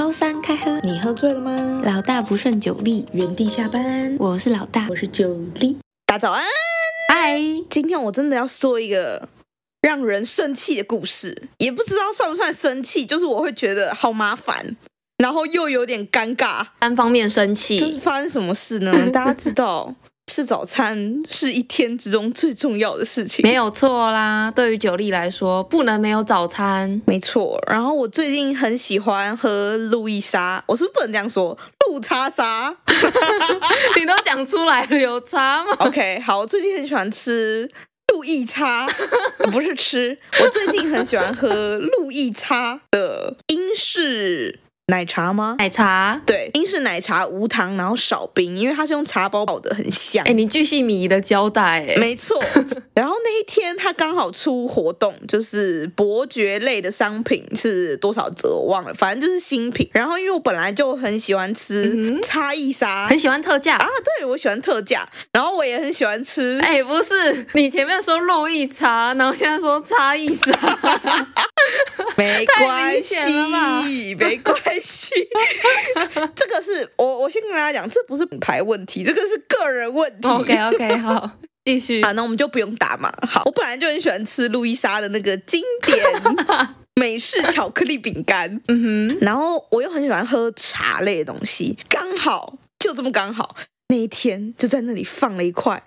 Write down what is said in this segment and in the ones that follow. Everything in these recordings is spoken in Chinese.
周三开喝，你喝醉了吗？老大不胜酒力，原地下班。我是老大，我是酒力。大家早安，嗨！今天我真的要说一个让人生气的故事，也不知道算不算生气，就是我会觉得好麻烦，然后又有点尴尬，单方面生气。这是发生什么事呢？大家知道。吃早餐是一天之中最重要的事情，没有错啦。对于酒力来说，不能没有早餐，没错。然后我最近很喜欢喝路易莎，我是不是不能这样说？路叉沙，你都讲出来了，有差吗？OK，好，我最近很喜欢吃路易叉，不是吃，我最近很喜欢喝路易叉的英式。奶茶吗？奶茶，对，英式奶茶无糖，然后少冰，因为它是用茶包包的，很香。哎，你巨细靡遗的交代，哎，没错。然后那一天它刚好出活动，就是伯爵类的商品是多少折我忘了，反正就是新品。然后因为我本来就很喜欢吃差异沙，很喜欢特价啊，对，我喜欢特价。然后我也很喜欢吃，哎，不是，你前面说路易茶，然后现在说差异沙，没关系，没关系。这个是我，我先跟大家讲，这不是品牌问题，这个是个人问题。OK OK，好，继续。啊，那我们就不用打嘛。好，我本来就很喜欢吃路易莎的那个经典 美式巧克力饼干。嗯哼，然后我又很喜欢喝茶类的东西，刚好就这么刚好，那一天就在那里放了一块。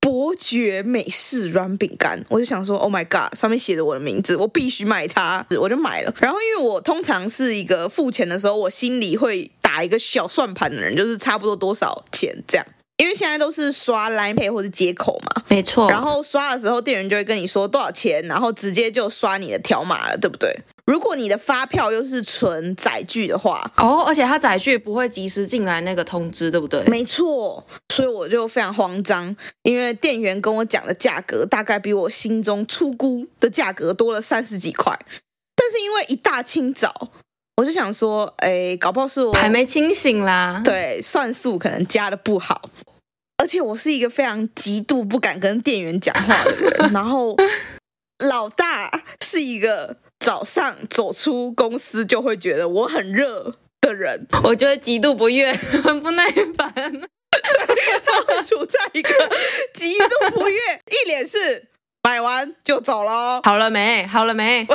伯爵美式软饼干，我就想说，Oh my god，上面写着我的名字，我必须买它，我就买了。然后，因为我通常是一个付钱的时候，我心里会打一个小算盘的人，就是差不多多少钱这样。因为现在都是刷 Line Pay 或者接口嘛，没错。然后刷的时候，店员就会跟你说多少钱，然后直接就刷你的条码了，对不对？如果你的发票又是存载具的话，哦，而且它载具不会及时进来那个通知，对不对？没错，所以我就非常慌张，因为店员跟我讲的价格大概比我心中初估的价格多了三十几块，但是因为一大清早，我就想说，哎，搞不好是我还没清醒啦，对，算数可能加的不好，而且我是一个非常极度不敢跟店员讲话的人，然后老大是一个。早上走出公司就会觉得我很热的人，我觉得极度不悦，很不耐烦。对，他会处在一个极度不悦，一脸是买完就走喽。好了没？好了没？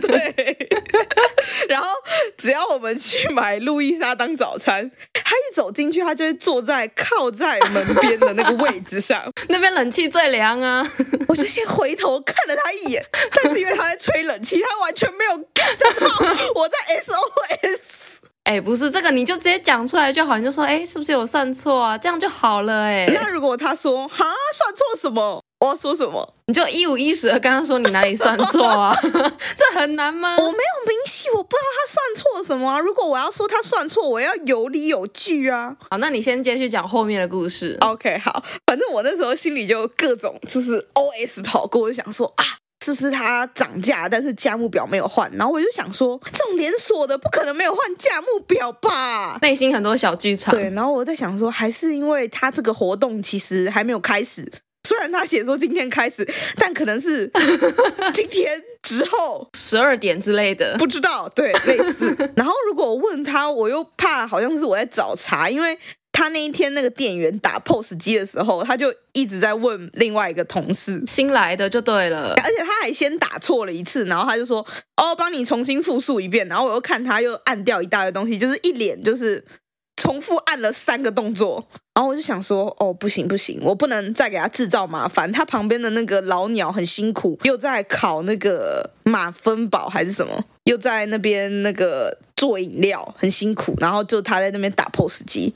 对。然后只要我们去买路易莎当早餐，他一走进去，他就会坐在靠在门边的那个位置上，那边冷气最凉啊。我就先回头看了他一眼，但是因为他在吹冷气，他完全没有 get 到我在 SOS。哎，不是这个，你就直接讲出来就好，你就说，哎，是不是有算错啊？这样就好了。哎，那如果他说，哈，算错什么？我要说什么？你就一五一十的跟他说你哪里算错啊？这很难吗？我没有明细，我不知道他算错什么啊。如果我要说他算错，我要有理有据啊。好，那你先继续讲后面的故事。OK，好，反正我那时候心里就各种就是 OS 跑过，我就想说啊，是不是他涨价，但是价目表没有换？然后我就想说，这种连锁的不可能没有换价目表吧？内心很多小剧场。对，然后我在想说，还是因为他这个活动其实还没有开始。虽然他写说今天开始，但可能是 今天之后十二点之类的，不知道。对，类似。然后如果我问他，我又怕好像是我在找茬，因为他那一天那个店员打 POS 机的时候，他就一直在问另外一个同事，新来的就对了，而且他还先打错了一次，然后他就说：“哦，帮你重新复述一遍。”然后我又看他又按掉一大堆东西，就是一脸就是。重复按了三个动作，然后我就想说，哦，不行不行，我不能再给他制造麻烦。他旁边的那个老鸟很辛苦，又在烤那个马芬堡还是什么，又在那边那个做饮料，很辛苦。然后就他在那边打 POS 机，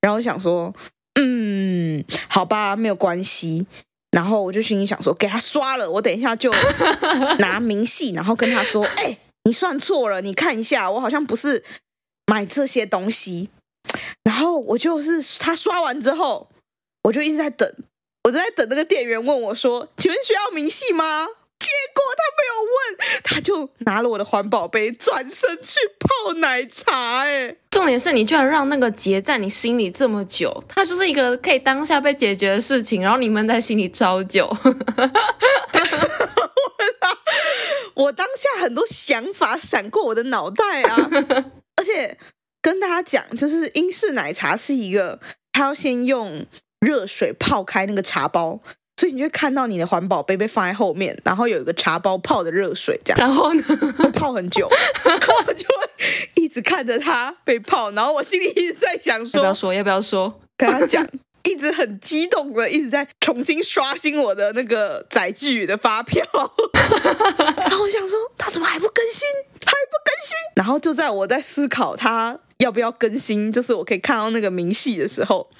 然后我想说，嗯，好吧，没有关系。然后我就心里想说，给他刷了，我等一下就拿明细，然后跟他说，哎，你算错了，你看一下，我好像不是买这些东西。然后我就是他刷完之后，我就一直在等，我就在等那个店员问我说：“请问需要明细吗？”结果他没有问，他就拿了我的环保杯转身去泡奶茶。哎，重点是你居然让那个结在你心里这么久，它就是一个可以当下被解决的事情，然后你闷在心里超久。我当下很多想法闪过我的脑袋啊。而 而且跟大家讲，就是英式奶茶是一个，它要先用热水泡开那个茶包，所以你就会看到你的环保杯被放在后面，然后有一个茶包泡的热水这样，然后呢，泡很久，然后我就会一直看着它被泡，然后我心里一直在想说，要不要说，要不要说，跟他讲。一直很激动的，一直在重新刷新我的那个载具的发票，然后我想说他怎么还不更新，还不更新？然后就在我在思考他要不要更新，就是我可以看到那个明细的时候，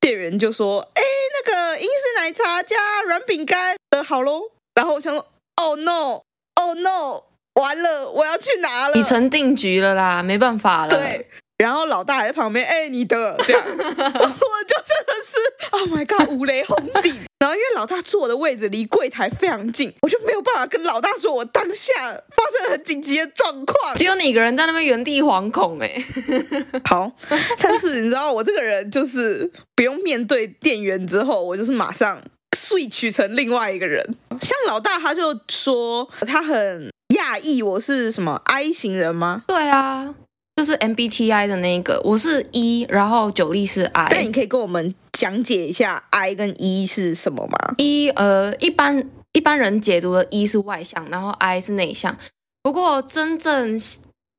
店员就说：“哎，那个英式奶茶加软饼干的好喽。”然后我想说：“Oh no，Oh no，完了，我要去拿了，已成定局了啦，没办法了。”对。然后老大还在旁边，哎，你的这样，我就真的是，Oh my god，五雷轰顶。然后因为老大坐的位置离柜台非常近，我就没有办法跟老大说，我当下发生了很紧急的状况，只有你一个人在那边原地惶恐哎。好，但是你知道我这个人就是不用面对店员之后，我就是马上 switch 成另外一个人。像老大他就说他很讶异我是什么 I 型人吗？对啊。就是 MBTI 的那个，我是 E，然后九力是 I。但你可以跟我们讲解一下 I 跟 E 是什么吗？E 呃，一般一般人解读的 E 是外向，然后 I 是内向。不过真正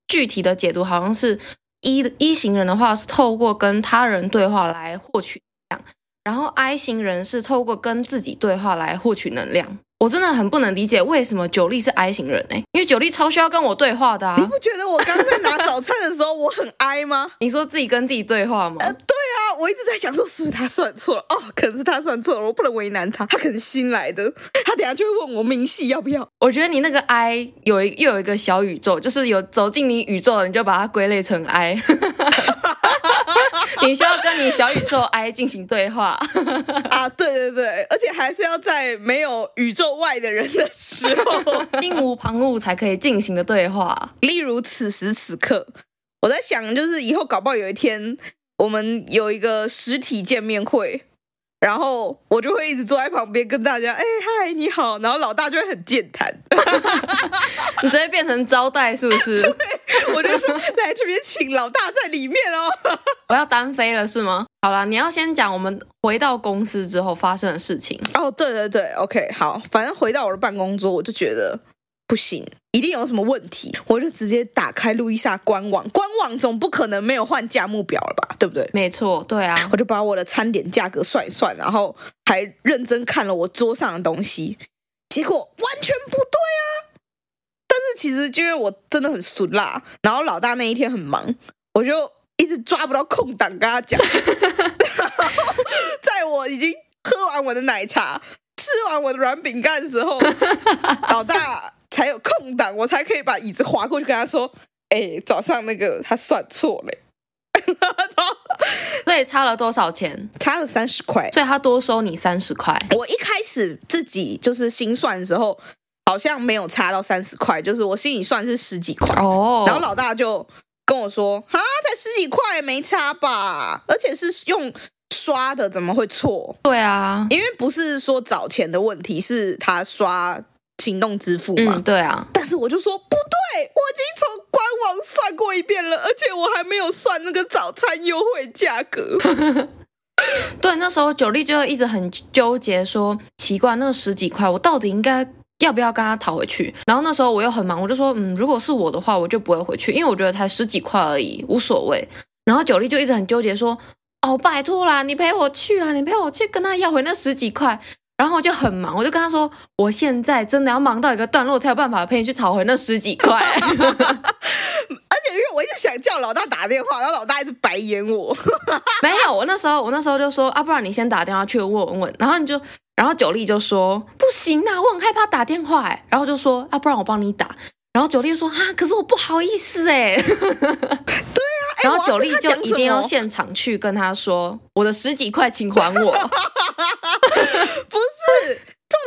具体的解读好像是 E 的 E 型人的话是透过跟他人对话来获取能量，然后 I 型人是透过跟自己对话来获取能量。我真的很不能理解为什么九力是 I 型人呢？因为九力超需要跟我对话的啊！你不觉得我刚在拿早餐的时候我很 I 吗？你说自己跟自己对话吗？呃，对啊，我一直在想说是不是他算错了哦，可能是他算错了，我不能为难他，他可能新来的，他等下就会问我明细要不要。我觉得你那个 I 有一又有一个小宇宙，就是有走进你宇宙的，你就把它归类成 I。你需要跟你小宇宙 I 进行对话啊！对对对，而且还是要在没有宇宙外的人的时候，心无旁骛才可以进行的对话。例如此时此刻，我在想，就是以后搞不好有一天，我们有一个实体见面会。然后我就会一直坐在旁边跟大家，哎嗨，你好。然后老大就会很健谈，你直接变成招待是不是？对，我就说来这边请老大在里面哦。我要单飞了是吗？好了，你要先讲我们回到公司之后发生的事情。哦，对对对，OK，好，反正回到我的办公桌，我就觉得。不行，一定有什么问题，我就直接打开路易莎官网，官网总不可能没有换价目表了吧？对不对？没错，对啊，我就把我的餐点价格算一算，然后还认真看了我桌上的东西，结果完全不对啊！但是其实就因为我真的很俗辣，然后老大那一天很忙，我就一直抓不到空档跟他讲。然后在我已经喝完我的奶茶、吃完我的软饼干的时候，老大。才有空档，我才可以把椅子划过去跟他说：“哎、欸，早上那个他算错了。” 所以差了多少钱？差了三十块，所以他多收你三十块。我一开始自己就是心算的时候，好像没有差到三十块，就是我心里算是十几块。哦、oh，然后老大就跟我说：“啊，才十几块，没差吧？而且是用刷的，怎么会错？”对啊，因为不是说找钱的问题，是他刷。行动支付嘛、嗯，对啊，但是我就说不对，我已经从官网算过一遍了，而且我还没有算那个早餐优惠价格。对，那时候九力就一直很纠结说，说奇怪，那十几块我到底应该要不要跟他讨回去？然后那时候我又很忙，我就说，嗯，如果是我的话，我就不会回去，因为我觉得才十几块而已，无所谓。然后九力就一直很纠结说，哦，拜托啦，你陪我去啦，你陪我去跟他要回那十几块。然后我就很忙，我就跟他说，我现在真的要忙到一个段落，才有办法陪你去讨回那十几块。而且因为我一直想叫老大打电话，然后老大一直白眼我。没有，我那时候我那时候就说啊，不然你先打电话去问问问。然后你就，然后九力就说不行啊，我很害怕打电话哎。然后就说啊，不然我帮你打。然后九力就说啊，可是我不好意思 哎。对。然后九力就一定要现场去跟他说：“我的十几块，请还我。”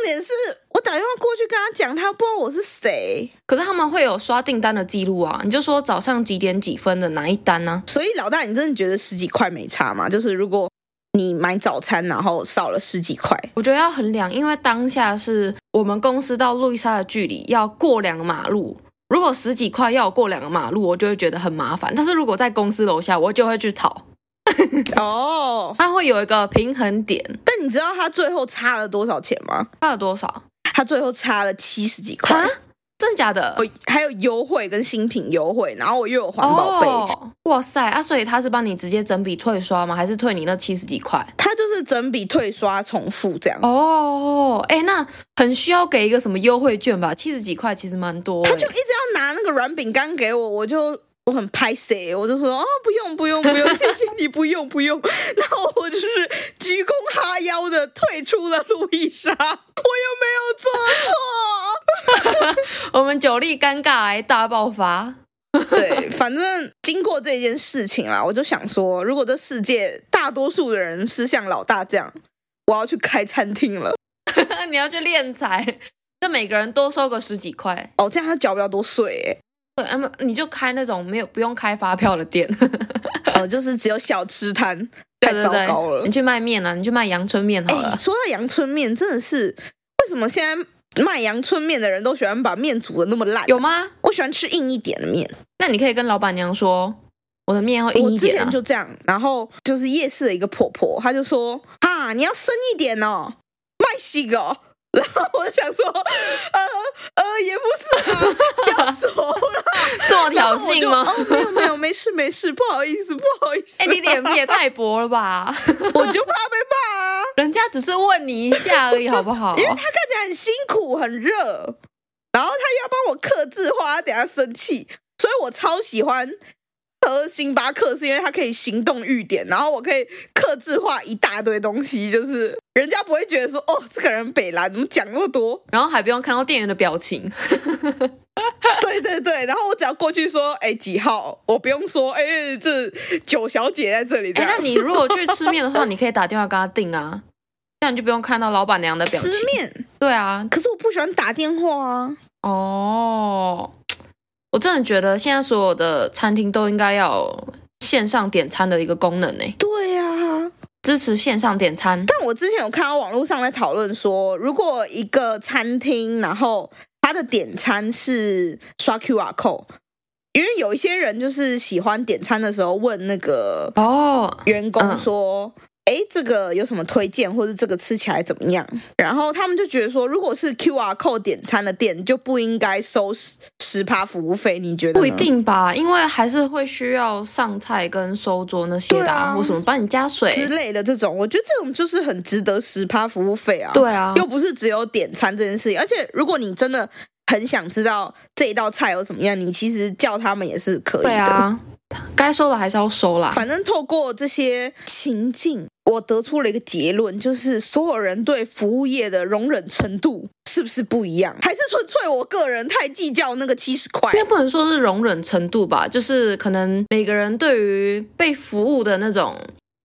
点是我打电话过去跟他讲，他不知道我是谁。可是他们会有刷订单的记录啊，你就说早上几点几分的哪一单呢？所以老大，你真的觉得十几块没差吗？就是如果你买早餐然后少了十几块，我觉得要衡量，因为当下是我们公司到路易莎的距离要过两个马路。如果十几块要我过两个马路，我就会觉得很麻烦。但是如果在公司楼下，我就会去讨。哦，它会有一个平衡点。但你知道他最后差了多少钱吗？差了多少？他最后差了七十几块。真假的？我还有优惠跟新品优惠，然后我又有环保杯。哦、哇塞啊！所以他是帮你直接整笔退刷吗？还是退你那七十几块？他就是整笔退刷重复这样。哦，哎，那很需要给一个什么优惠券吧？七十几块其实蛮多。他就一直要拿那个软饼干给我，我就。我很拍谁，我就说啊，不用不用不用，谢谢你，不用不用。然后我就是鞠躬哈腰的退出了路易莎，我又没有做错。我们酒力尴尬癌大爆发。对，反正经过这件事情啦，我就想说，如果这世界大多数的人是像老大这样，我要去开餐厅了。你要去练财，就每个人多收个十几块。哦，这样他缴不了多税哎。对，那么你就开那种没有不用开发票的店，哦，就是只有小吃摊，太糟糕了。你去卖面啊，你去卖阳春面好了。说到阳春面，真的是为什么现在卖阳春面的人都喜欢把面煮的那么烂？有吗？我喜欢吃硬一点的面。那你可以跟老板娘说，我的面要硬一点啊。我之前就这样，然后就是夜市的一个婆婆，她就说啊，你要深一点哦，卖细个。然后我就想说，呃呃，也不是啊，要熟了，这么挑衅吗？哦，没有没有，没事没事，不好意思不好意思。哎，你脸皮也 太薄了吧？我就怕被骂啊。人家只是问你一下而已，好不好？因为他看起来很辛苦很热，然后他要帮我客制化，等下生气，所以我超喜欢。喝星巴克是因为它可以行动预点，然后我可以克制化一大堆东西，就是人家不会觉得说哦，这个人北兰怎么讲那么多，然后还不用看到店员的表情。对对对，然后我只要过去说，哎，几号？我不用说，哎，这九小姐在这里。哎，那你如果去吃面的话，你可以打电话跟他订啊，这样你就不用看到老板娘的表情。吃面？对啊，可是我不喜欢打电话啊。哦。我真的觉得现在所有的餐厅都应该要有线上点餐的一个功能呢。对呀、啊，支持线上点餐。但我之前有看到网络上在讨论说，如果一个餐厅，然后他的点餐是刷 QR code，因为有一些人就是喜欢点餐的时候问那个哦员工说。哎，这个有什么推荐，或者这个吃起来怎么样？然后他们就觉得说，如果是 QR code 点餐的店，就不应该收十十趴服务费。你觉得？不一定吧，因为还是会需要上菜跟收桌那些的，啊，或什么帮你加水之类的这种。我觉得这种就是很值得十趴服务费啊。对啊，又不是只有点餐这件事情。而且如果你真的很想知道这一道菜有怎么样，你其实叫他们也是可以的。对啊，该收的还是要收啦。反正透过这些情境。我得出了一个结论，就是所有人对服务业的容忍程度是不是不一样？还是纯粹我个人太计较那个七十块？应该不能说是容忍程度吧，就是可能每个人对于被服务的那种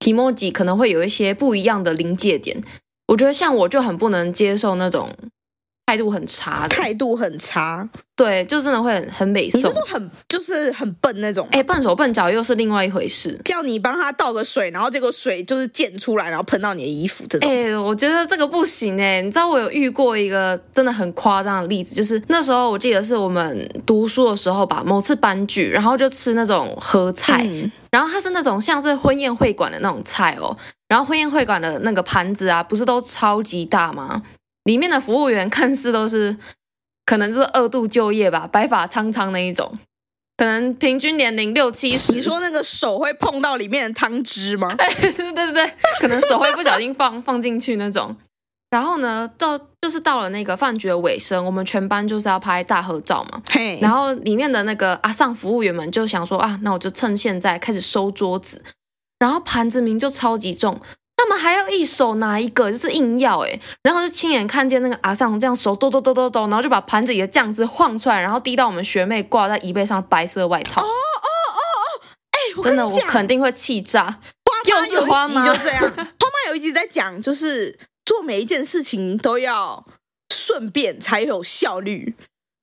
kimoji 可能会有一些不一样的临界点。我觉得像我就很不能接受那种。态度很差的，态度很差，对，就真的会很很美送。你是说很就是很笨那种？哎，笨手笨脚又是另外一回事。叫你帮他倒个水，然后这个水就是溅出来，然后喷到你的衣服，这种。哎，我觉得这个不行哎。你知道我有遇过一个真的很夸张的例子，就是那时候我记得是我们读书的时候吧，某次班聚，然后就吃那种合菜，嗯、然后它是那种像是婚宴会馆的那种菜哦，然后婚宴会馆的那个盘子啊，不是都超级大吗？里面的服务员看似都是，可能就是二度就业吧，白发苍苍那一种，可能平均年龄六七十。你说那个手会碰到里面的汤汁吗？哎，对对对对，可能手会不小心放 放进去那种。然后呢，到就是到了那个饭局的尾声，我们全班就是要拍大合照嘛。嘿。然后里面的那个阿尚服务员们就想说啊，那我就趁现在开始收桌子，然后盘子名就超级重。他们还要一手拿一个，就是硬要哎，然后就亲眼看见那个阿桑这样手抖抖抖抖抖，然后就把盘子里的酱汁晃出来，然后滴到我们学妹挂在椅背上的白色外套。哦哦哦哦，哎，真的，我肯定会气炸。就是花妈就这样，花妈有一集在讲，就是做每一件事情都要顺便才有效率。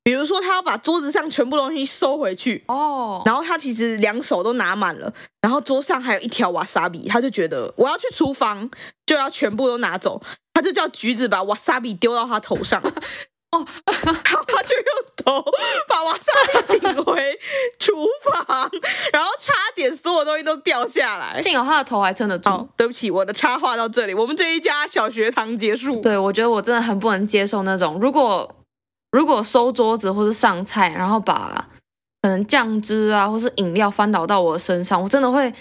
比如说，他要把桌子上全部东西收回去哦，oh. 然后他其实两手都拿满了，然后桌上还有一条瓦萨比，他就觉得我要去厨房就要全部都拿走，他就叫橘子把瓦萨比丢到他头上。哦，然后他就用头把瓦萨比顶回厨房，然后差点所有东西都掉下来。幸好他的头还撑得住。哦，对不起，我的插话到这里，我们这一家小学堂结束。对，我觉得我真的很不能接受那种，如果如果收桌子或是上菜，然后把可能酱汁啊或是饮料翻倒到我的身上，我真的会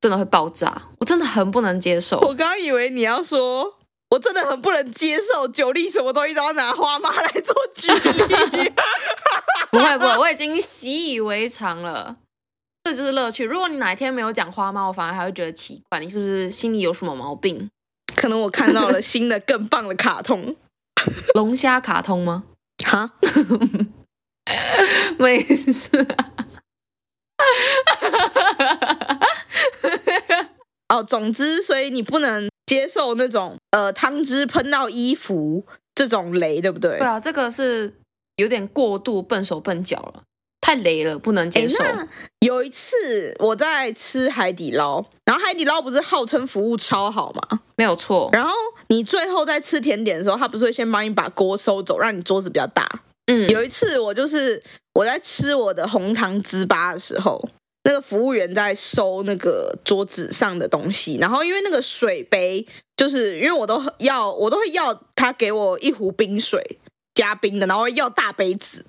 真的会爆炸，我真的很不能接受。我刚刚以为你要说。我真的很不能接受酒力什么东西都要拿花妈来做举例。不会不会，我已经习以为常了，这就是乐趣。如果你哪一天没有讲花妈，我反而还会觉得奇怪，你是不是心里有什么毛病？可能我看到了新的更棒的卡通，龙虾卡通吗？哈，没事、啊。哦，总之，所以你不能。接受那种呃汤汁喷到衣服这种雷，对不对？对啊，这个是有点过度笨手笨脚了，太雷了，不能接受。有一次我在吃海底捞，然后海底捞不是号称服务超好吗？没有错。然后你最后在吃甜点的时候，他不是会先帮你把锅收走，让你桌子比较大。嗯，有一次我就是我在吃我的红糖糍粑的时候。那个服务员在收那个桌子上的东西，然后因为那个水杯，就是因为我都要，我都会要他给我一壶冰水加冰的，然后要大杯子，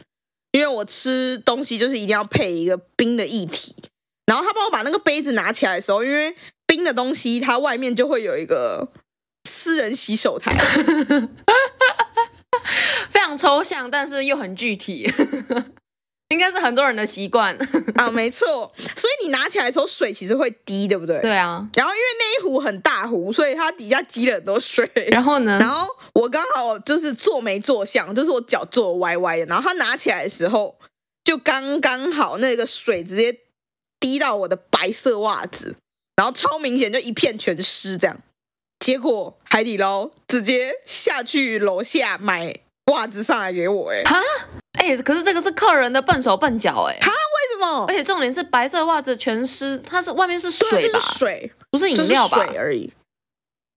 因为我吃东西就是一定要配一个冰的液体。然后他帮我把那个杯子拿起来的时候，因为冰的东西它外面就会有一个私人洗手台，非常抽象，但是又很具体。应该是很多人的习惯啊，没错。所以你拿起来的时候，水其实会滴，对不对？对啊。然后因为那一壶很大壶，所以它底下积了很多水。然后呢？然后我刚好就是坐没坐相，就是我脚坐歪歪的。然后他拿起来的时候，就刚刚好那个水直接滴到我的白色袜子，然后超明显，就一片全湿这样。结果海底捞直接下去楼下买袜子上来给我，哎，哈。哎、欸，可是这个是客人的笨手笨脚哎，哈为什么？而且重点是白色袜子全湿，它是外面是水吧？是水不是饮料吧？就是水而已。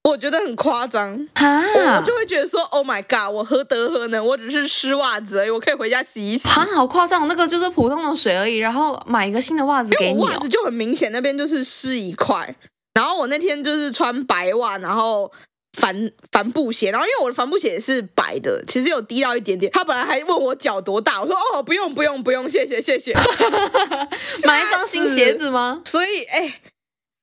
我觉得很夸张啊！我就会觉得说，Oh my god，我何德何能？我只是湿袜子而已，我可以回家洗一洗。啊，好夸张！那个就是普通的水而已，然后买一个新的袜子给你、哦。袜子就很明显，那边就是湿一块。然后我那天就是穿白袜，然后。帆帆布鞋，然后因为我的帆布鞋也是白的，其实有滴到一点点。他本来还问我脚多大，我说哦，不用不用不用，谢谢谢谢。买一双新鞋子吗？所以哎，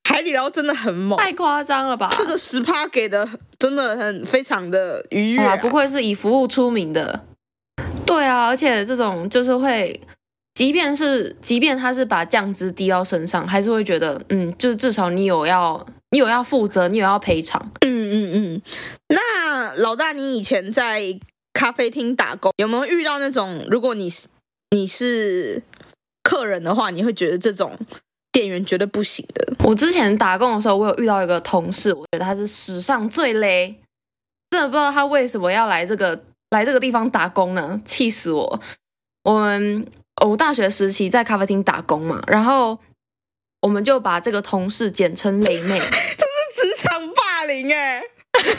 海底捞真的很猛，太夸张了吧？这个十趴给的真的很非常的愉悦啊，不愧是以服务出名的。对啊，而且这种就是会。即便是，即便他是把酱汁滴到身上，还是会觉得，嗯，就是至少你有要，你有要负责，你有要赔偿。嗯嗯嗯。那老大，你以前在咖啡厅打工，有没有遇到那种，如果你是你是客人的话，你会觉得这种店员绝对不行的？我之前打工的时候，我有遇到一个同事，我觉得他是史上最雷，真的不知道他为什么要来这个来这个地方打工呢？气死我！我们。我大学时期在咖啡厅打工嘛，然后我们就把这个同事简称雷妹，这是职场霸凌哎！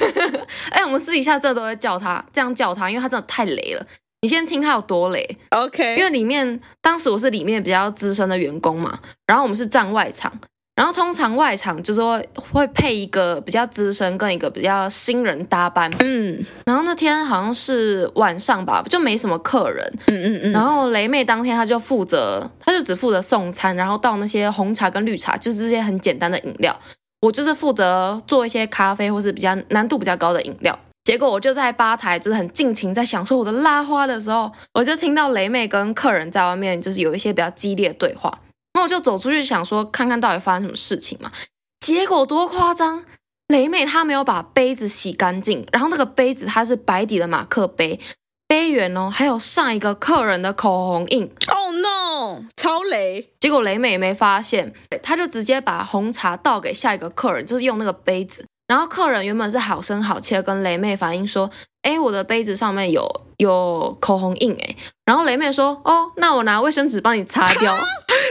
哎，我们私底下这都会叫他这样叫他，因为他真的太雷了。你先听他有多雷，OK？因为里面当时我是里面比较资深的员工嘛，然后我们是站外场。然后通常外场就是说会配一个比较资深跟一个比较新人搭班，嗯，然后那天好像是晚上吧，就没什么客人，嗯嗯嗯，然后雷妹当天她就负责，她就只负责送餐，然后倒那些红茶跟绿茶，就是这些很简单的饮料，我就是负责做一些咖啡或是比较难度比较高的饮料。结果我就在吧台就是很尽情在享受我的拉花的时候，我就听到雷妹跟客人在外面就是有一些比较激烈的对话。然后我就走出去想说，看看到底发生什么事情嘛。结果多夸张，雷妹她没有把杯子洗干净，然后那个杯子它是白底的马克杯，杯缘哦，还有上一个客人的口红印。Oh no，超雷！结果雷妹也没发现，她就直接把红茶倒给下一个客人，就是用那个杯子。然后客人原本是好声好气的跟雷妹反映说：“哎，我的杯子上面有有口红印哎。”然后雷妹说：“哦，那我拿卫生纸帮你擦掉。”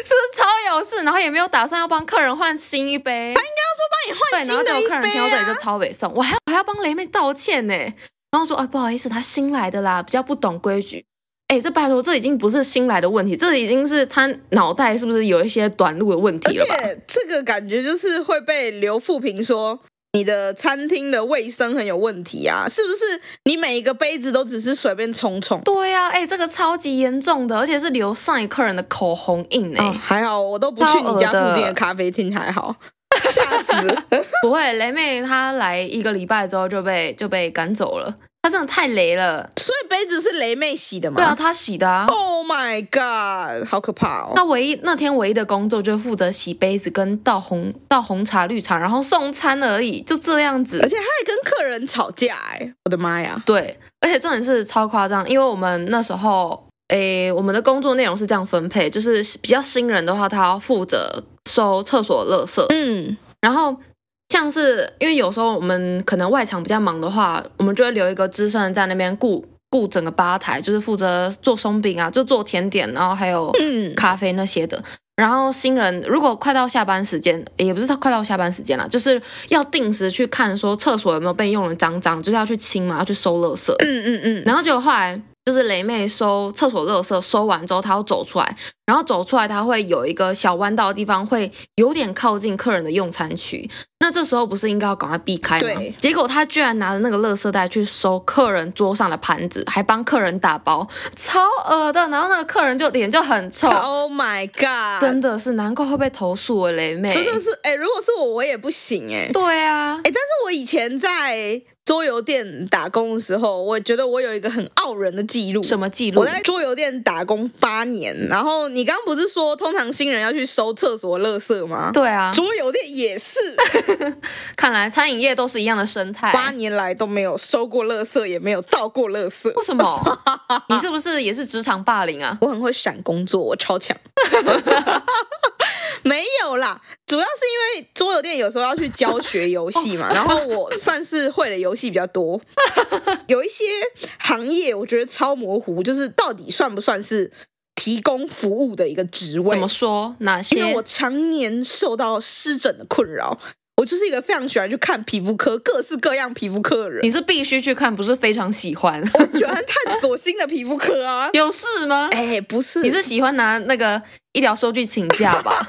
是不是超有事？然后也没有打算要帮客人换新一杯。他应该要说帮你换新的一杯啊。对，然后这个客人听到这里就超北宋，我还还要帮雷妹道歉呢。然然后说啊，不好意思，他新来的啦，比较不懂规矩。哎，这拜托，这已经不是新来的问题，这已经是他脑袋是不是有一些短路的问题了吧？而且这个感觉就是会被刘富平说你的餐厅的卫生很有问题啊，是不是？你每一个杯子都只是随便冲冲？对呀、啊，哎，这个超级严重的，而且是留上一客人的口红印哎、哦，还好我都不去你家附近的咖啡厅，还好，吓死！不会，雷妹她来一个礼拜之后就被就被赶走了。他真的太雷了，所以杯子是雷妹洗的吗？对啊，他洗的啊。Oh my god，好可怕哦！他唯一那天唯一的工作就是负责洗杯子跟倒红倒红茶绿茶，然后送餐而已，就这样子。而且他还跟客人吵架，哎，我的妈呀！对，而且重点是超夸张，因为我们那时候，诶，我们的工作内容是这样分配，就是比较新人的话，他要负责收厕所垃圾，嗯，然后。像是因为有时候我们可能外场比较忙的话，我们就会留一个资深人在那边顾顾整个吧台，就是负责做松饼啊，就做甜点，然后还有咖啡那些的。然后新人如果快到下班时间，也不是他快到下班时间了，就是要定时去看说厕所有没有被用的脏脏，就是要去清嘛，要去收垃圾。嗯嗯嗯。然后结果后来。就是雷妹收厕所垃圾，收完之后她要走出来，然后走出来他会有一个小弯道的地方，会有点靠近客人的用餐区。那这时候不是应该要赶快避开吗？结果他居然拿着那个垃圾袋去收客人桌上的盘子，还帮客人打包，超恶的。然后那个客人就脸就很臭。Oh my god！真的是难怪会被投诉啊，雷妹。真的是哎、欸，如果是我，我也不行哎、欸。对啊，哎、欸，但是我以前在。桌游店打工的时候，我觉得我有一个很傲人的记录。什么记录？我在桌游店打工八年。然后你刚刚不是说，通常新人要去收厕所垃圾吗？对啊，桌游店也是。看来餐饮业都是一样的生态。八年来都没有收过垃圾，也没有倒过垃圾。为什么？你是不是也是职场霸凌啊？我很会闪工作，我超强。没有啦，主要是因为桌游店有时候要去教学游戏嘛，然后我算是会的游戏比较多。有一些行业我觉得超模糊，就是到底算不算是提供服务的一个职位？怎么说？哪些？因为我常年受到湿疹的困扰。我就是一个非常喜欢去看皮肤科，各式各样皮肤科的人。你是必须去看，不是非常喜欢？我喜欢探索新的皮肤科啊。有事吗？哎，不是，你是喜欢拿那个医疗收据请假吧？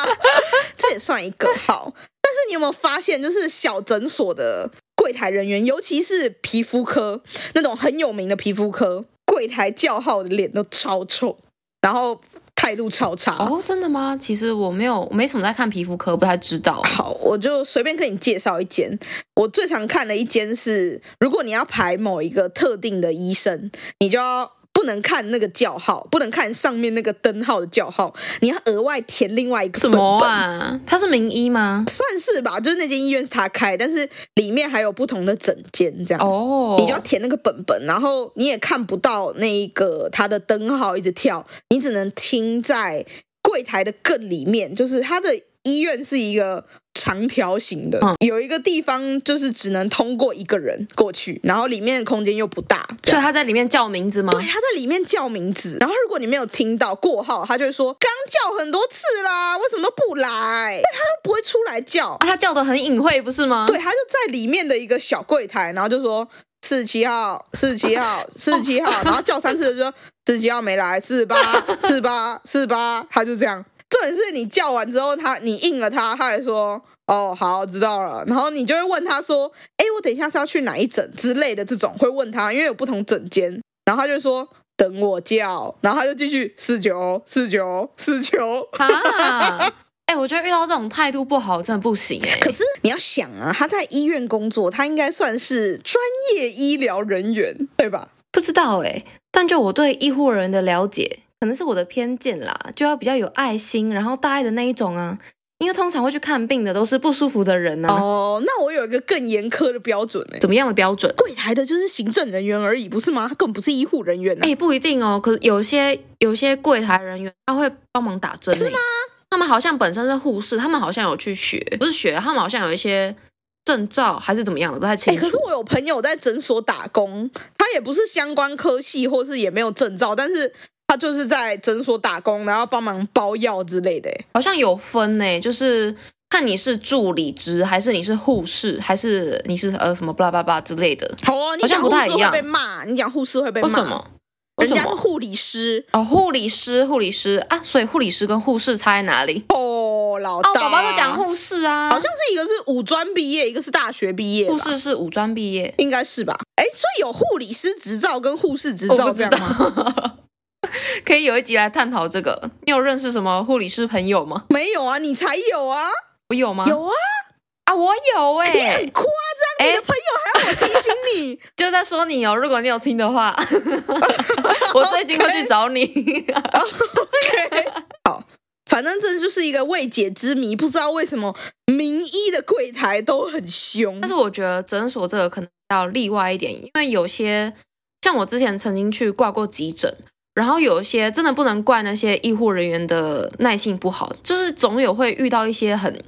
这也算一个好。但是你有没有发现，就是小诊所的柜台人员，尤其是皮肤科那种很有名的皮肤科，柜台叫号的脸都超臭，然后。态度超差哦，真的吗？其实我没有，没什么在看皮肤科，不太知道。好，我就随便跟你介绍一间。我最常看的一间是，如果你要排某一个特定的医生，你就要。不能看那个叫号，不能看上面那个灯号的叫号，你要额外填另外一个。什么啊？他是名医吗？算是吧，就是那间医院是他开，但是里面还有不同的诊间，这样哦，你就要填那个本本，然后你也看不到那一个他的灯号一直跳，你只能听在柜台的更里面，就是他的医院是一个。长条形的，有一个地方就是只能通过一个人过去，然后里面的空间又不大，所以他在里面叫名字吗？对，他在里面叫名字，然后如果你没有听到过号，他就会说刚叫很多次啦，为什么都不来？但他又不会出来叫，啊，他叫的很隐晦，不是吗？对，他就在里面的一个小柜台，然后就说四十七号，四十七号，四十七号，然后叫三次就说四十七号没来，四十八，四十八，四十八，他就这样。重点是你叫完之后，他你应了他，他还说。哦，好，知道了。然后你就会问他说：“哎，我等一下是要去哪一诊之类的这种，会问他，因为有不同诊间。”然后他就说：“等我叫。”然后他就继续四九四九四九。啊！哎，我觉得遇到这种态度不好，真的不行哎。可是你要想啊，他在医院工作，他应该算是专业医疗人员，对吧？不知道哎，但就我对医护人员的了解，可能是我的偏见啦，就要比较有爱心，然后大爱的那一种啊。因为通常会去看病的都是不舒服的人呢、啊。哦，那我有一个更严苛的标准呢。怎么样的标准？柜台的就是行政人员而已，不是吗？他根本不是医护人员。哎，不一定哦。可是有些有些柜台人员他会帮忙打针，是吗？他们好像本身是护士，他们好像有去学，不是学，他们好像有一些证照还是怎么样的，不太清楚。可是我有朋友在诊所打工，他也不是相关科系，或是也没有证照，但是。他就是在诊所打工，然后帮忙包药之类的，好像有分呢，就是看你是助理职，还是你是护士，还是你是呃什么巴拉巴拉之类的。好哦，你讲护士会被骂，你讲护士会被骂。为什么？人家是护理师哦，护理师，护理师啊，所以护理师跟护士差在哪里？哦，老大，哦，宝宝都讲护士啊，好像是一个是五专毕业，一个是大学毕业。护士是五专毕业，应该是吧？哎，所以有护理师执照跟护士执照这样吗？可以有一集来探讨这个。你有认识什么护理师朋友吗？没有啊，你才有啊，我有吗？有啊。啊，我有哎、欸，你很夸张，你的朋友还要我提醒你，就在说你哦。如果你有听的话，我最近会去找你。OK，好，反正这就是一个未解之谜，不知道为什么名医的柜台都很凶。但是我觉得诊所这个可能要例外一点，因为有些像我之前曾经去挂过急诊，然后有一些真的不能怪那些医护人员的耐性不好，就是总有会遇到一些很。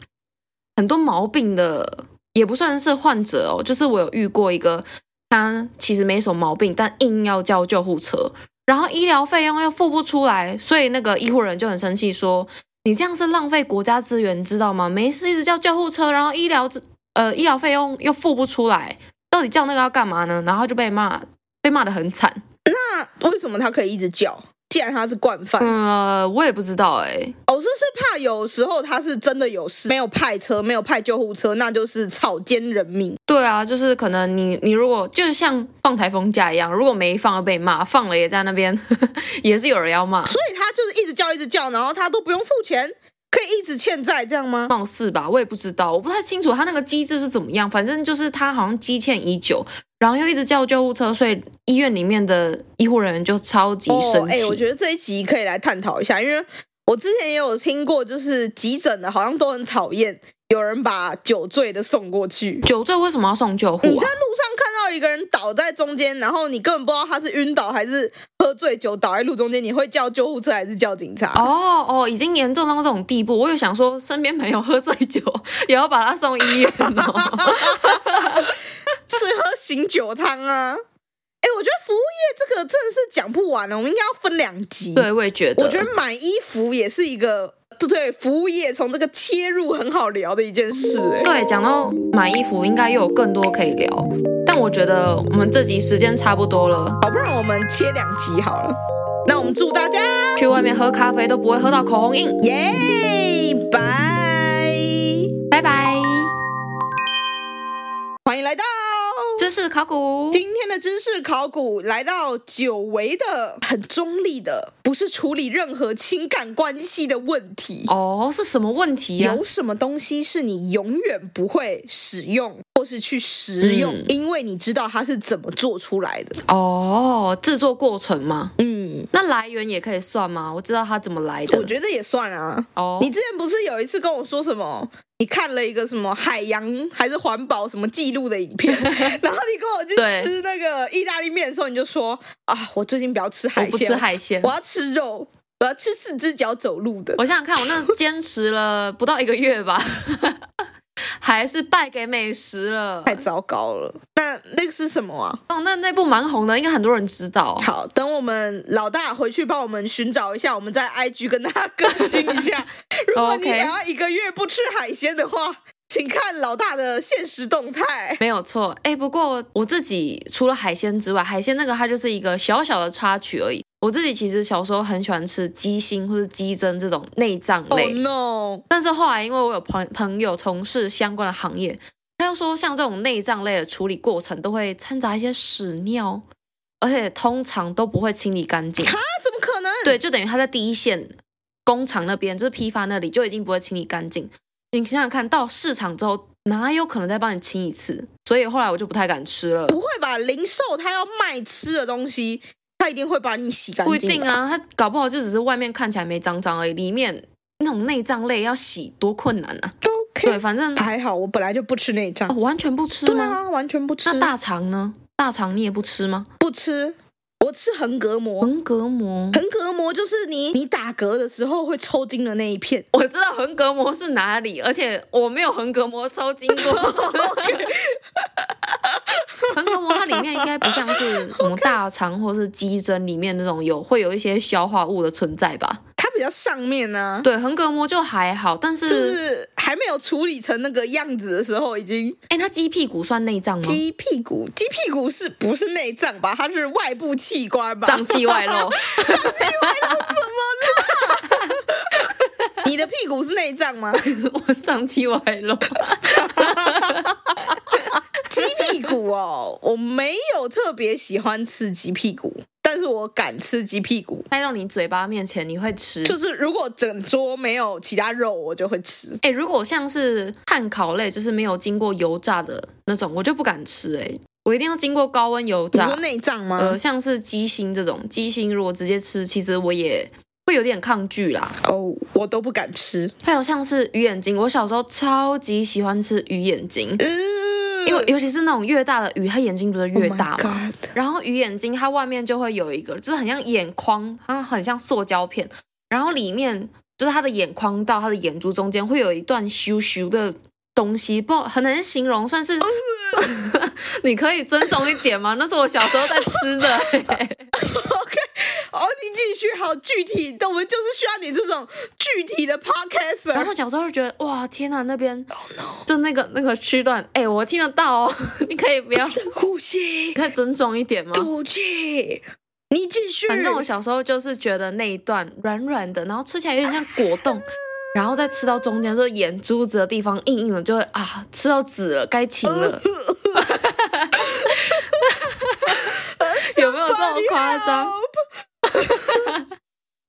很多毛病的也不算是患者哦，就是我有遇过一个，他其实没什么毛病，但硬要叫救护车，然后医疗费用又付不出来，所以那个医护人就很生气，说你这样是浪费国家资源，知道吗？没事一直叫救护车，然后医疗呃医疗费用又付不出来，到底叫那个要干嘛呢？然后就被骂，被骂得很惨。那为什么他可以一直叫？既然他是惯犯，嗯、呃，我也不知道哎、哦、是是怕有时候他是真的有事，没有派车，没有派救护车，那就是草菅人命。对啊，就是可能你你如果就像放台风假一样，如果没放就被骂，放了也在那边，也是有人要骂。所以他就是一直叫一直叫，然后他都不用付钱，可以一直欠债这样吗？貌似吧，我也不知道，我不太清楚他那个机制是怎么样。反正就是他好像积欠已久。然后又一直叫救护车，所以医院里面的医护人员就超级生气。哎、哦，我觉得这一集可以来探讨一下，因为我之前也有听过，就是急诊的，好像都很讨厌有人把酒醉的送过去。酒醉为什么要送救护、啊？你在路上看到一个人倒在中间，然后你根本不知道他是晕倒还是喝醉酒倒在路中间，你会叫救护车还是叫警察？哦哦，已经严重到这种地步，我有想说，身边朋友喝醉酒也要把他送医院哦。适合醒酒汤啊！哎，我觉得服务业这个真的是讲不完了，我们应该要分两集。对，我也觉得。我觉得买衣服也是一个对对，服务业从这个切入很好聊的一件事。哎，对，讲到买衣服，应该又有更多可以聊。但我觉得我们这集时间差不多了，好，不然我们切两集好了。那我们祝大家去外面喝咖啡都不会喝到口红印。耶，拜拜拜，欢迎来到。知识考古，今天的知识考古来到久违的、很中立的，不是处理任何情感关系的问题哦。是什么问题呀？有什么东西是你永远不会使用，或是去食用，嗯，因为你知道它是怎么做出来的？哦，制作过程吗？嗯，那来源也可以算吗？我知道它怎么来的，我觉得也算啊。哦，你之前不是有一次跟我说什么？你看了一个什么海洋还是环保什么记录的影片，然后你跟我去吃那个意大利面的时候，你就说啊，我最近不要吃海鲜，不吃海鲜，我要吃肉，我要吃四只脚走路的。我想想看，我那坚持了不到一个月吧。还是败给美食了，太糟糕了。那那个是什么啊？哦，那那部蛮红的，应该很多人知道。好，等我们老大回去帮我们寻找一下，我们在 IG 跟他更新一下。如果你想要一个月不吃海鲜的话，请看老大的现实动态。没有错，哎，不过我自己除了海鲜之外，海鲜那个它就是一个小小的插曲而已。我自己其实小时候很喜欢吃鸡心或是鸡胗这种内脏类，Oh no！但是后来因为我有朋朋友从事相关的行业，他就说像这种内脏类的处理过程都会掺杂一些屎尿，而且通常都不会清理干净。啊？怎么可能？对，就等于他在第一线工厂那边，就是批发那里就已经不会清理干净。你想想看到市场之后，哪有可能再帮你清一次？所以后来我就不太敢吃了。不会吧？零售他要卖吃的东西。他一定会把你洗干净。不一定啊，他搞不好就只是外面看起来没脏脏而已，里面那种内脏类要洗多困难啊。对，反正还好，我本来就不吃内脏。哦，完全不吃吗？对啊，完全不吃。那大肠呢？大肠你也不吃吗？不吃，我吃横膈膜。横膈膜，横膈膜就是你你打嗝的时候会抽筋的那一片。我知道横膈膜是哪里，而且我没有横膈膜抽筋过。横膈膜它里面应该不像是什么大肠或是鸡胗里面那种有会有一些消化物的存在吧？它比较上面呢、啊。对，横膈膜就还好，但是就是还没有处理成那个样子的时候，已经哎，那鸡屁股算内脏吗？鸡屁股，鸡屁股是不是内脏吧？它是外部器官吧？脏器外露，脏器外露怎么了？你的屁股是内脏吗？我脏器外露。鸡屁股哦，我没有特别喜欢吃鸡屁股。但是我敢吃鸡屁股，带到你嘴巴面前，你会吃。就是如果整桌没有其他肉，我就会吃。哎、欸，如果像是碳烤类，就是没有经过油炸的那种，我就不敢吃、欸。哎，我一定要经过高温油炸。你说内脏吗？呃，像是鸡心这种，鸡心如果直接吃，其实我也会有点抗拒啦。哦，我都不敢吃。还有像是鱼眼睛，我小时候超级喜欢吃鱼眼睛。嗯因为尤其是那种越大的鱼，它眼睛不是越大嘛？Oh、然后鱼眼睛它外面就会有一个，就是很像眼眶，它很像塑胶片，然后里面就是它的眼眶到它的眼珠中间会有一段咻咻的东西，不很难形容，算是 你可以尊重一点吗？那是我小时候在吃的。OK。哦，你继续好具体，我们就是需要你这种具体的 podcast。然后小时候就觉得，哇，天哪，那边就那个那个区段，哎，我听得到哦，你可以不要深呼吸，可以尊重一点吗？吐气，你继续。反正我小时候就是觉得那一段软软的，然后吃起来有点像果冻，然后再吃到中间，就是眼珠子的地方硬硬的，就会啊，吃到紫了，该停了。有没有这么夸张？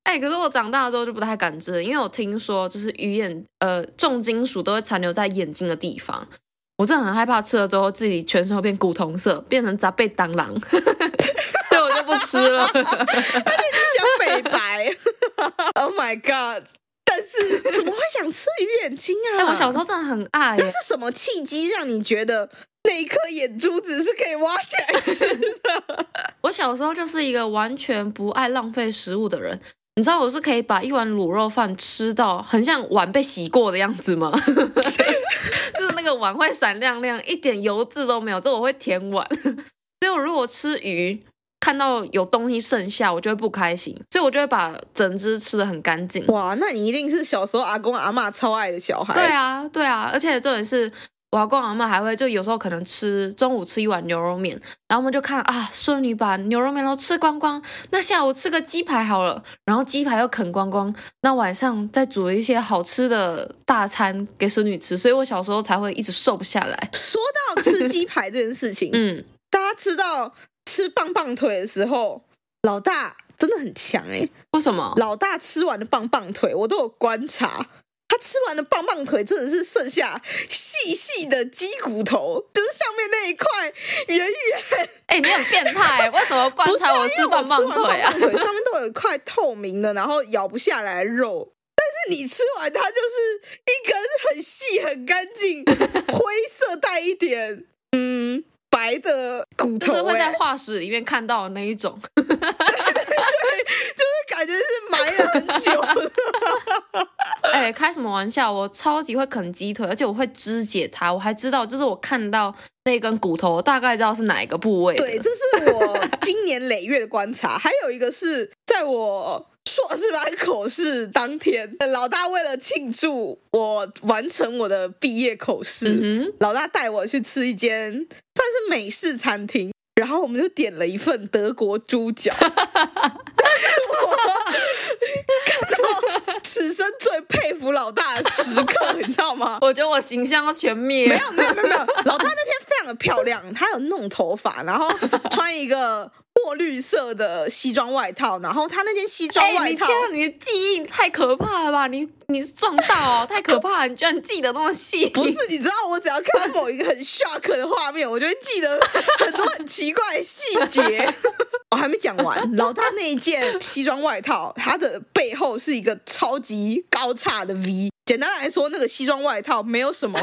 哎、欸，可是我长大之后就不太敢吃，因为我听说就是鱼眼呃重金属都会残留在眼睛的地方，我真的很害怕吃了之后自己全身会变古铜色，变成杂贝当狼，所以我就不吃了。那你想美白？Oh my god！但是怎么会想吃鱼眼睛啊？哎、欸，我小时候真的很爱。那是什么契机让你觉得？那一颗眼珠子是可以挖起来吃的。我小时候就是一个完全不爱浪费食物的人，你知道我是可以把一碗卤肉饭吃到很像碗被洗过的样子吗？就是那个碗会闪亮亮，一点油渍都没有，这我会舔碗。所以我如果吃鱼，看到有东西剩下，我就会不开心，所以我就会把整只吃的很干净。哇，那你一定是小时候阿公阿妈超爱的小孩。对啊，对啊，而且重点是。我阿公阿嬷还会就有时候可能吃中午吃一碗牛肉面，然后我们就看啊，孙女把牛肉面都吃光光，那下午吃个鸡排好了，然后鸡排又啃光光，那晚上再煮一些好吃的大餐给孙女吃，所以我小时候才会一直瘦不下来。说到吃鸡排这件事情，嗯，大家知道吃棒棒腿的时候，老大真的很强哎，为什么？老大吃完的棒棒腿，我都有观察。他吃完的棒棒腿真的是剩下细细的鸡骨头，就是上面那一块圆圆。哎、欸，你很变态，为什么观察我吃棒棒腿啊？棒棒腿上面都有一块透明的，然后咬不下来的肉。但是你吃完它就是一根很细、很干净、灰色带一点嗯白的骨头，就是会在化石里面看到的那一种。对，对，对，就是感觉是埋了很久了。哎、欸，开什么玩笑！我超级会啃鸡腿，而且我会肢解它。我还知道，就是我看到那根骨头，我大概知道是哪一个部位。对，这是我经年累月的观察。还有一个是在我硕士班口试当天，老大为了庆祝我完成我的毕业口试，嗯、老大带我去吃一间算是美式餐厅，然后我们就点了一份德国猪脚。但是我看到此生最佩服老大的时刻，你知道吗？我觉得我形象要全灭。没有没有没有没有，老大那天非常的漂亮，他有弄头发，然后穿一个。墨绿色的西装外套，然后他那件西装外套，欸、你天，你的记忆太可怕了吧？你你是撞到哦，太可怕了！你居然记得那么细？不是，你知道我只要看到某一个很 shock 的画面，我就会记得很多很奇怪的细节。我、哦、还没讲完，老大那一件西装外套，它的背后是一个超级高叉的 V。简单来说，那个西装外套没有什么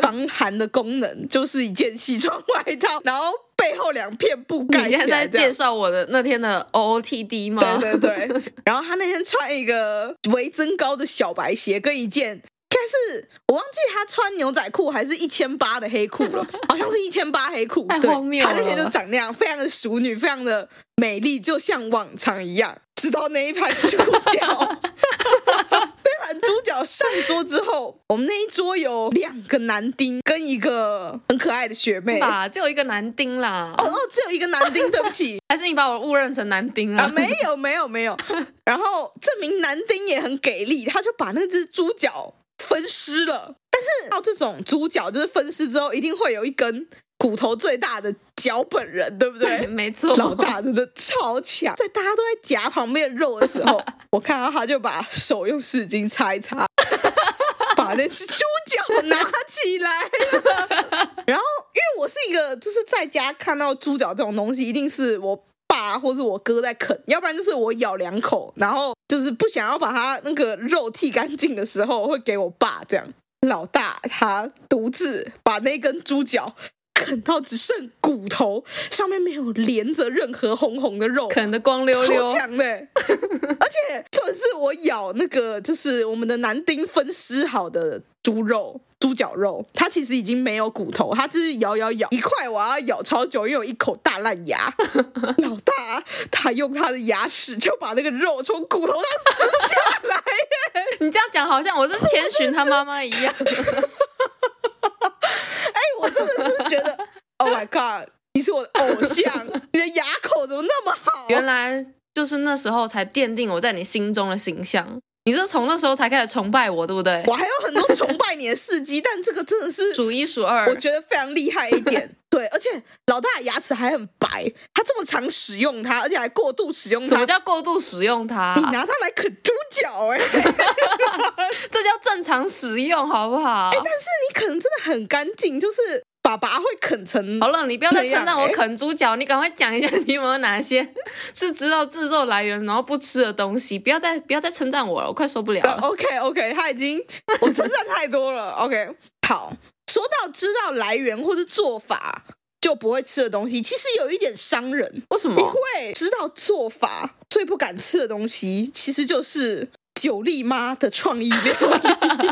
防寒的功能，就是一件西装外套，然后。背后两片布盖起来。你现在在介绍我的那天的 OOTD 吗？对对对。然后他那天穿一个微增高的小白鞋，跟一件应该是我忘记他穿牛仔裤还是一千八的黑裤了，好像是一千八黑裤。太荒谬了。他那天就长那样，非常的淑女，非常的美丽，就像往常一样。直到那一盘猪脚，那盘完猪脚上桌之后，我们那一桌有两个男丁跟一个很可爱的学妹。吧，只有一个男丁啦。哦哦，只有一个男丁，对不起，还是你把我误认成男丁了？啊，没有没有没有。然后这名男丁也很给力，他就把那只猪脚分尸了。但是到这种猪脚就是分尸之后，一定会有一根。骨头最大的脚本人，对不对？没错，老大真的超强。在大家都在夹旁边肉的时候，我看到他就把手用湿巾擦一擦，把那只猪脚拿起来了。然后，因为我是一个，就是在家看到猪脚这种东西，一定是我爸或是我哥在啃，要不然就是我咬两口，然后就是不想要把它那个肉剃干净的时候，会给我爸这样。老大他独自把那根猪脚。啃到只剩骨头，上面没有连着任何红红的肉，啃得光溜溜，超强的。而且这是我咬那个，就是我们的男丁分尸好的猪肉、猪脚肉，它其实已经没有骨头，它只是咬咬咬一块，我要咬超久，因为有一口大烂牙。老大他用他的牙齿就把那个肉从骨头上撕下来。你这样讲好像我是千寻他妈妈一样。真的是觉得，Oh my God，你是我的偶像，你的牙口怎么那么好？原来就是那时候才奠定我在你心中的形象。你是从那时候才开始崇拜我，对不对？我还有很多崇拜你的事迹，但这个真的是数一数二，我觉得非常厉害一点。对，而且老大牙齿还很白，他这么常使用它，而且还过度使用它。什么叫过度使用它？你拿它来啃猪脚，哎，这叫正常使用，好不好？但是你可能真的很干净，就是。爸爸会啃成好了，你不要再称赞我啃猪脚，你赶快讲一下你有没有哪些 是知道制作来源然后不吃的东西，不要再不要再称赞我了，我快受不了了。Uh, OK OK，他已经 我称赞太多了。OK，好，说到知道来源或是做法就不会吃的东西，其实有一点伤人。为什么？因为知道做法最不敢吃的东西，其实就是九力妈的创意料理。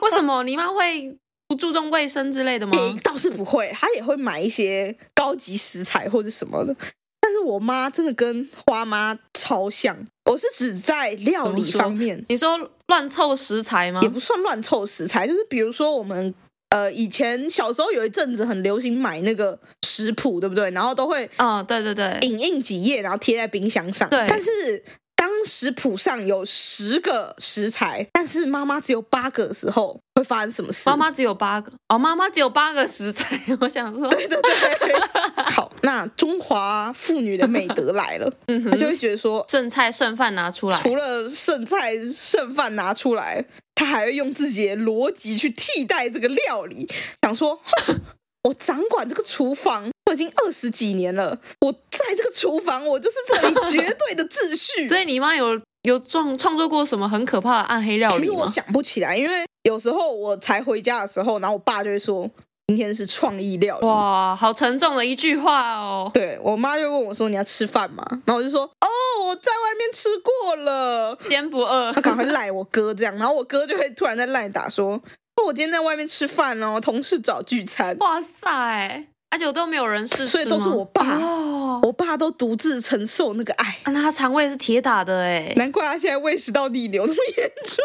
为什么你妈会？不注重卫生之类的吗？欸，倒是不会，她也会买一些高级食材或者什么的。但是我妈真的跟花妈超像，我是指在料理方面。你说乱凑食材吗？也不算乱凑食材，就是比如说我们呃以前小时候有一阵子很流行买那个食谱，对不对？然后都会哦，对对对，影印几页，然后贴在冰箱上。对，但是。当食谱上有十个食材，但是妈妈只有八个的时候，会发生什么事？妈妈只有八个哦，妈妈只有八个食材。我想说，对对对。好，那中华妇女的美德来了，嗯哼，她就会觉得说，剩菜剩饭拿出来。除了剩菜剩饭拿出来，她还会用自己的逻辑去替代这个料理，想说，我掌管这个厨房。我已经二十几年了，我在这个厨房，我就是这里绝对的秩序。所以你妈有有创创作过什么很可怕的暗黑料理吗？其实我想不起来，因为有时候我才回家的时候，然后我爸就会说今天是创意料理。哇，好沉重的一句话哦。对，我妈就问我说你要吃饭吗？然后我就说哦，我在外面吃过了，天不饿。他赶快赖我哥这样，然后我哥就会突然在赖打说，我今天在外面吃饭哦，同事找聚餐。哇塞！而且我都没有人试，所以都是我爸。哦、我爸都独自承受那个爱。啊、那他肠胃是铁打的哎，难怪他现在胃食道逆流那么严重，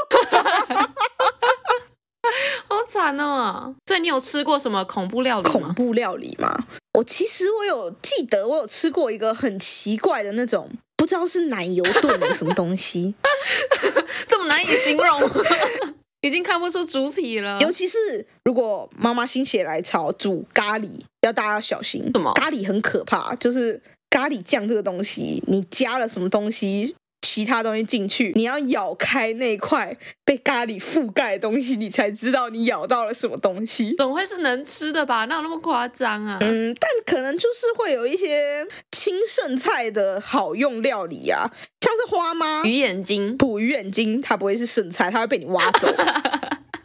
好惨哦！所以你有吃过什么恐怖料理？恐怖料理吗？我其实我有记得，我有吃过一个很奇怪的那种，不知道是奶油炖的什么东西，这么难以形容。已经看不出主体了，尤其是如果妈妈心血来潮煮咖喱，要大家要小心。什么？咖喱很可怕，就是咖喱酱这个东西，你加了什么东西？其他东西进去，你要咬开那块被咖喱覆盖的东西，你才知道你咬到了什么东西。总会是能吃的吧？哪有那么夸张啊？嗯，但可能就是会有一些青剩菜的好用料理啊，像是花妈鱼眼睛，捕鱼眼睛，它不会是剩菜，它会被你挖走。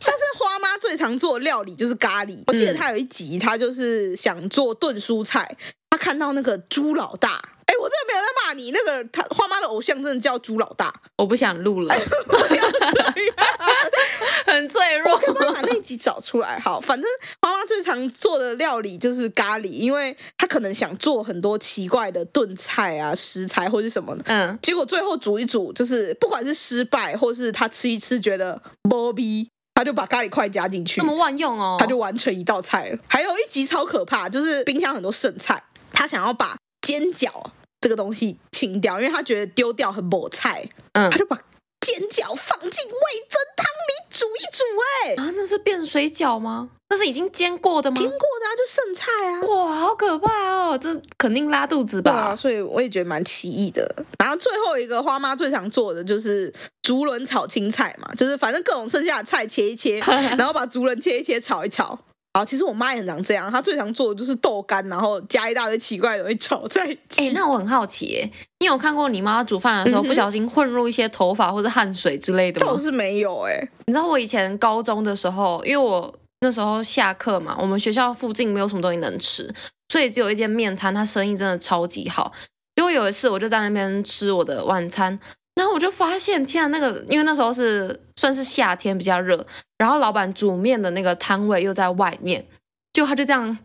像是花妈最常做的料理就是咖喱。我记得她有一集，她就是想做炖蔬菜，她看到那个猪老大。哎，我真的没有在骂你。那个他花妈的偶像真的叫猪老大，我不想录了，很脆弱。我跟妈妈那集找出来。好，反正花妈最常做的料理就是咖喱，因为她可能想做很多奇怪的炖菜啊、食材或是什么的。嗯，结果最后煮一煮，就是不管是失败，或是她吃一吃觉得没味，她就把咖喱块加进去，那么万用哦，她就完成一道菜了。还有一集超可怕，就是冰箱很多剩菜，她想要把煎饺这个东西清掉，因为他觉得丢掉很没菜，嗯，他就把。煎饺放进味增汤里煮一煮，欸，哎啊，那是变水饺吗？那是已经煎过的吗？煎过的啊，就剩菜啊！哇，好可怕哦，这肯定拉肚子吧？啊，所以我也觉得蛮奇异的。然后最后一个花妈最常做的就是竹轮炒青菜嘛，就是反正各种剩下的菜切一切，然后把竹轮切一切炒一炒。啊，其实我妈也很常这样，她最常做的就是豆干，然后加一大堆奇怪的东西炒在一起。哎，那我很好奇，哎，你有看过你妈煮饭的时候不小心混入一些头发或者汗水之类的吗？倒是没有，哎，你知道我以前高中的时候，因为我那时候下课嘛，我们学校附近没有什么东西能吃，所以只有一间面摊，它生意真的超级好。因为有一次，我就在那边吃我的晚餐。然后我就发现，天啊，那个因为那时候是算是夏天比较热，然后老板煮面的那个摊位又在外面，就他就这样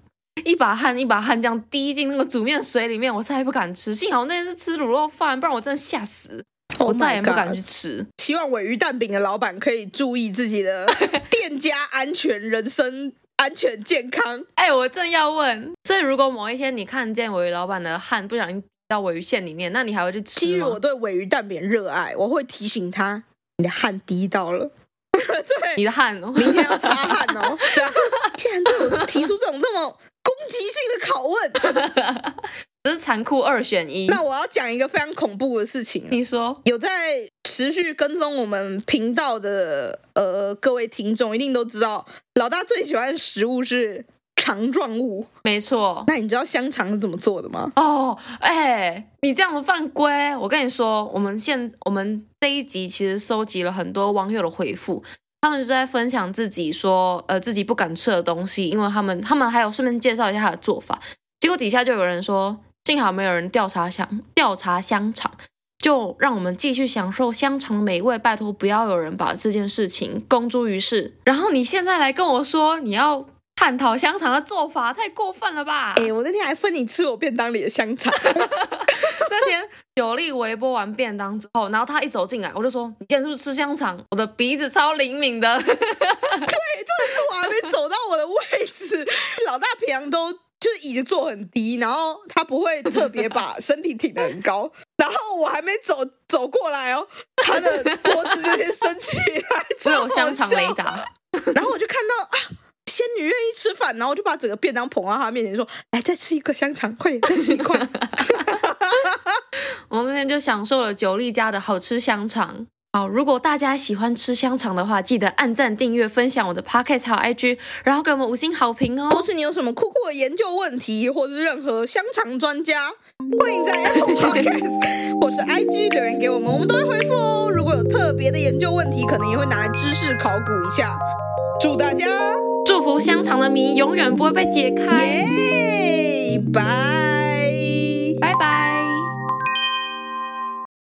一把汗一把汗这样滴进那个煮面水里面，我再也不敢吃。幸好那天是吃卤肉饭，不然我真的吓死，oh、我再也不敢去吃。希望尾鱼蛋饼的老板可以注意自己的 店家安全、人身安全、健康。哎，我正要问，所以如果某一天你看见尾鱼老板的汗不小心。到尾鱼线里面，那你还会去吃吗？基于我对尾鱼蛋饼热爱，我会提醒他，你的汗滴到了，对，你的汗哦，明天要擦汗哦。对啊，竟然对我提出这种那么攻击性的拷问，这是残酷二选一。那我要讲一个非常恐怖的事情，你说，有在持续跟踪我们频道的呃各位听众，一定都知道，老大最喜欢的食物是。肠状物，没错。那你知道香肠是怎么做的吗？哦，哎，你这样子犯规！我跟你说，我们现我们这一集其实收集了很多网友的回复，他们就在分享自己说，呃，自己不敢吃的东西，因为他们他们还有顺便介绍一下他的做法。结果底下就有人说，幸好没有人调查香调查香肠，就让我们继续享受香肠美味。拜托，不要有人把这件事情公诸于世。然后你现在来跟我说，你要。探讨香肠的做法太过分了吧？哎、欸，我那天还分你吃我便当里的香肠。那天九力微波完便当之后，然后他一走进来，我就说：“你今天是不是吃香肠？”我的鼻子超灵敏的。对，这是我还没走到我的位置。老大平常都就是椅子坐很低，然后他不会特别把身体挺得很高。然后我还没走走过来哦，他的脖子就先升起来，只有香肠雷达。然后我就看到啊。仙女愿意吃饭，然后我就把整个便当捧到她面前，说：“来，再吃一个香肠，快点，再吃一块。”我们那天就享受了九力家的好吃香肠。好，如果大家喜欢吃香肠的话，记得按赞、订阅、分享我的 Podcast 和 IG，然后给我们五星好评哦。或是你有什么酷酷的研究问题，或是任何香肠专家，欢迎在 Apple Podcast 或是 IG 留言给我们，我们都会回复哦。如果有特别的研究问题，可能也会拿来知识考古一下。祝大家！祝福香肠的谜永远不会被解开。耶拜。拜拜。